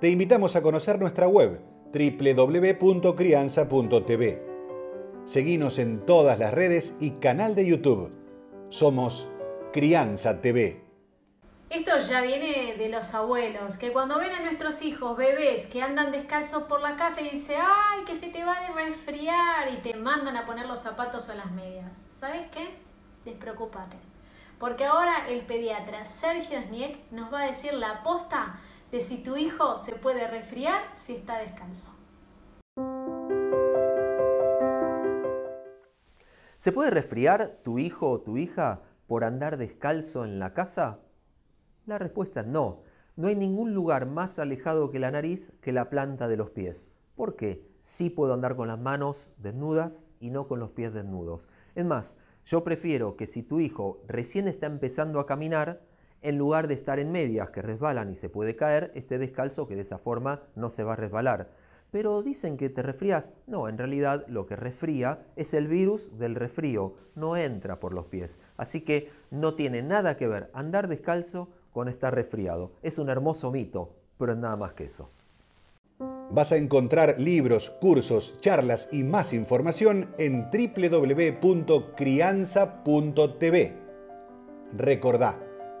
te invitamos a conocer nuestra web www.crianza.tv. Seguimos en todas las redes y canal de YouTube. Somos Crianza TV. Esto ya viene de los abuelos, que cuando ven a nuestros hijos, bebés, que andan descalzos por la casa y dicen, ay, que se te va a resfriar y te mandan a poner los zapatos o las medias. ¿Sabes qué? Despreocúpate. Porque ahora el pediatra Sergio Sniek nos va a decir la posta de si tu hijo se puede resfriar si está descalzo. ¿Se puede resfriar tu hijo o tu hija por andar descalzo en la casa? La respuesta es no. No hay ningún lugar más alejado que la nariz que la planta de los pies. ¿Por qué? Sí puedo andar con las manos desnudas y no con los pies desnudos. Es más, yo prefiero que si tu hijo recién está empezando a caminar, en lugar de estar en medias que resbalan y se puede caer, esté descalzo que de esa forma no se va a resbalar. Pero dicen que te resfrías. No, en realidad lo que resfría es el virus del resfrío, no entra por los pies. Así que no tiene nada que ver andar descalzo con estar resfriado. Es un hermoso mito, pero es nada más que eso. Vas a encontrar libros, cursos, charlas y más información en www.crianza.tv. Recordá,